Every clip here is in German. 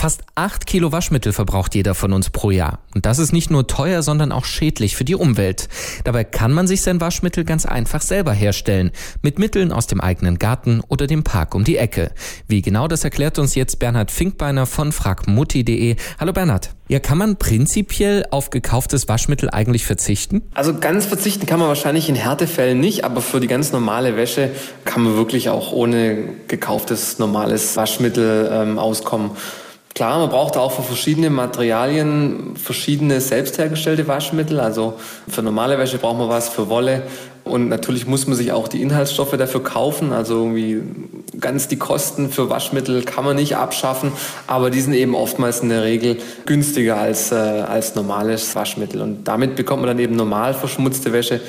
Fast acht Kilo Waschmittel verbraucht jeder von uns pro Jahr. Und das ist nicht nur teuer, sondern auch schädlich für die Umwelt. Dabei kann man sich sein Waschmittel ganz einfach selber herstellen. Mit Mitteln aus dem eigenen Garten oder dem Park um die Ecke. Wie genau das erklärt uns jetzt Bernhard Finkbeiner von fragmutti.de. Hallo Bernhard. Ja, kann man prinzipiell auf gekauftes Waschmittel eigentlich verzichten? Also ganz verzichten kann man wahrscheinlich in Härtefällen nicht, aber für die ganz normale Wäsche kann man wirklich auch ohne gekauftes normales Waschmittel ähm, auskommen. Klar, man braucht auch für verschiedene Materialien verschiedene selbst hergestellte Waschmittel. Also für normale Wäsche braucht man was, für Wolle. Und natürlich muss man sich auch die Inhaltsstoffe dafür kaufen. Also irgendwie ganz die Kosten für Waschmittel kann man nicht abschaffen, aber die sind eben oftmals in der Regel günstiger als, äh, als normales Waschmittel. Und damit bekommt man dann eben normal verschmutzte Wäsche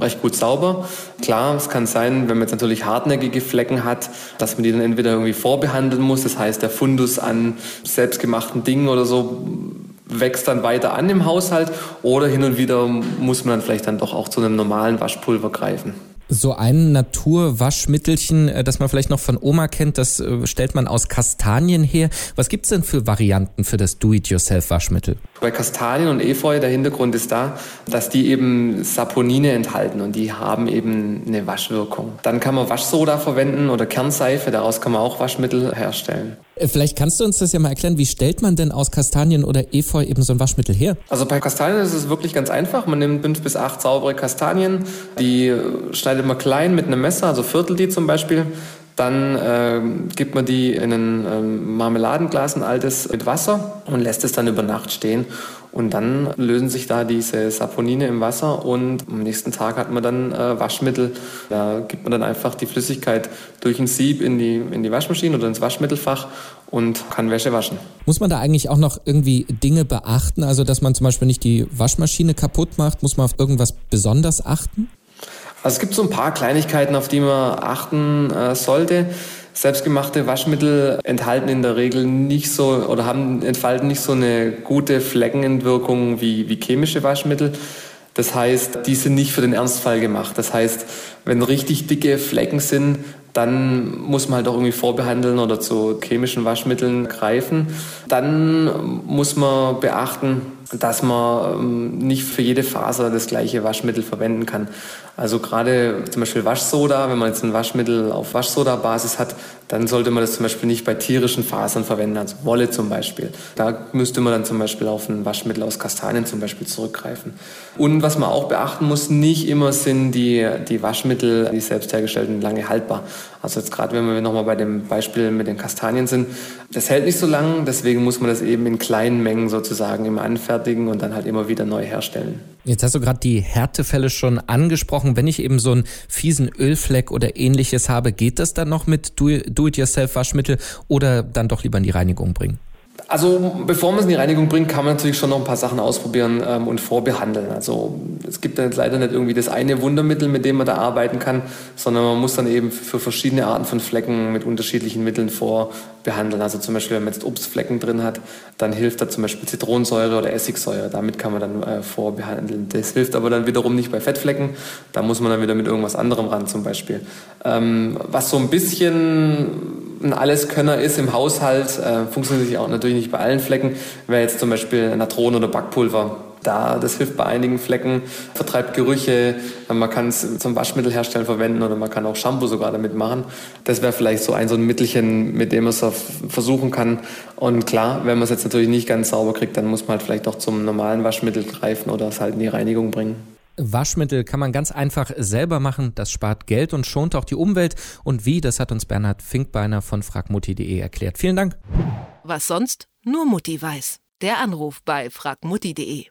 recht gut sauber. Klar, es kann sein, wenn man jetzt natürlich hartnäckige Flecken hat, dass man die dann entweder irgendwie vorbehandeln muss. Das heißt, der Fundus an selbstgemachten Dingen oder so wächst dann weiter an im Haushalt oder hin und wieder muss man dann vielleicht dann doch auch zu einem normalen Waschpulver greifen. So ein Naturwaschmittelchen, äh, das man vielleicht noch von Oma kennt, das äh, stellt man aus Kastanien her. Was gibt's denn für Varianten für das Do-it-yourself-Waschmittel? Bei Kastanien und Efeu, der Hintergrund ist da, dass die eben Saponine enthalten und die haben eben eine Waschwirkung. Dann kann man Waschsoda verwenden oder Kernseife, daraus kann man auch Waschmittel herstellen. Äh, vielleicht kannst du uns das ja mal erklären, wie stellt man denn aus Kastanien oder Efeu eben so ein Waschmittel her? Also bei Kastanien ist es wirklich ganz einfach. Man nimmt fünf bis acht saubere Kastanien, die schneidet man klein mit einem Messer, also viertel die zum Beispiel. Dann äh, gibt man die in ein ähm, Marmeladenglas, ein altes, mit Wasser und lässt es dann über Nacht stehen. Und dann lösen sich da diese Saponine im Wasser und am nächsten Tag hat man dann äh, Waschmittel. Da gibt man dann einfach die Flüssigkeit durch ein Sieb in die, in die Waschmaschine oder ins Waschmittelfach und kann Wäsche waschen. Muss man da eigentlich auch noch irgendwie Dinge beachten? Also, dass man zum Beispiel nicht die Waschmaschine kaputt macht? Muss man auf irgendwas besonders achten? Also es gibt so ein paar Kleinigkeiten, auf die man achten äh, sollte. Selbstgemachte Waschmittel enthalten in der Regel nicht so oder haben, entfalten nicht so eine gute Fleckenentwirkung wie, wie chemische Waschmittel. Das heißt, die sind nicht für den Ernstfall gemacht. Das heißt, wenn richtig dicke Flecken sind, dann muss man halt auch irgendwie vorbehandeln oder zu chemischen Waschmitteln greifen. Dann muss man beachten, dass man ähm, nicht für jede Faser das gleiche Waschmittel verwenden kann. Also gerade zum Beispiel Waschsoda, wenn man jetzt ein Waschmittel auf Waschsoda-Basis hat, dann sollte man das zum Beispiel nicht bei tierischen Fasern verwenden, also Wolle zum Beispiel. Da müsste man dann zum Beispiel auf ein Waschmittel aus Kastanien zum Beispiel zurückgreifen. Und was man auch beachten muss, nicht immer sind die, die Waschmittel, die selbst hergestellten, lange haltbar. Also jetzt gerade, wenn wir nochmal bei dem Beispiel mit den Kastanien sind, das hält nicht so lang, deswegen muss man das eben in kleinen Mengen sozusagen immer anfertigen und dann halt immer wieder neu herstellen. Jetzt hast du gerade die Härtefälle schon angesprochen. Wenn ich eben so einen fiesen Ölfleck oder ähnliches habe, geht das dann noch mit Do-it-yourself-Waschmittel oder dann doch lieber in die Reinigung bringen? Also bevor man es in die Reinigung bringt, kann man natürlich schon noch ein paar Sachen ausprobieren ähm, und vorbehandeln. Also es gibt dann leider nicht irgendwie das eine Wundermittel, mit dem man da arbeiten kann, sondern man muss dann eben für verschiedene Arten von Flecken mit unterschiedlichen Mitteln vorbehandeln. Also zum Beispiel, wenn man jetzt Obstflecken drin hat, dann hilft da zum Beispiel Zitronensäure oder Essigsäure. Damit kann man dann äh, vorbehandeln. Das hilft aber dann wiederum nicht bei Fettflecken. Da muss man dann wieder mit irgendwas anderem ran zum Beispiel. Ähm, was so ein bisschen ein Alleskönner ist im Haushalt, äh, funktioniert auch natürlich nicht bei allen Flecken, wäre jetzt zum Beispiel Natron oder Backpulver. Da, das hilft bei einigen Flecken, vertreibt Gerüche, man kann es zum Waschmittel herstellen verwenden oder man kann auch Shampoo sogar damit machen. Das wäre vielleicht so ein so ein Mittelchen, mit dem man es versuchen kann. Und klar, wenn man es jetzt natürlich nicht ganz sauber kriegt, dann muss man halt vielleicht auch zum normalen Waschmittel greifen oder es halt in die Reinigung bringen. Waschmittel kann man ganz einfach selber machen. Das spart Geld und schont auch die Umwelt. Und wie, das hat uns Bernhard Finkbeiner von fragmutti.de erklärt. Vielen Dank. Was sonst nur Mutti weiß. Der Anruf bei fragmutti.de.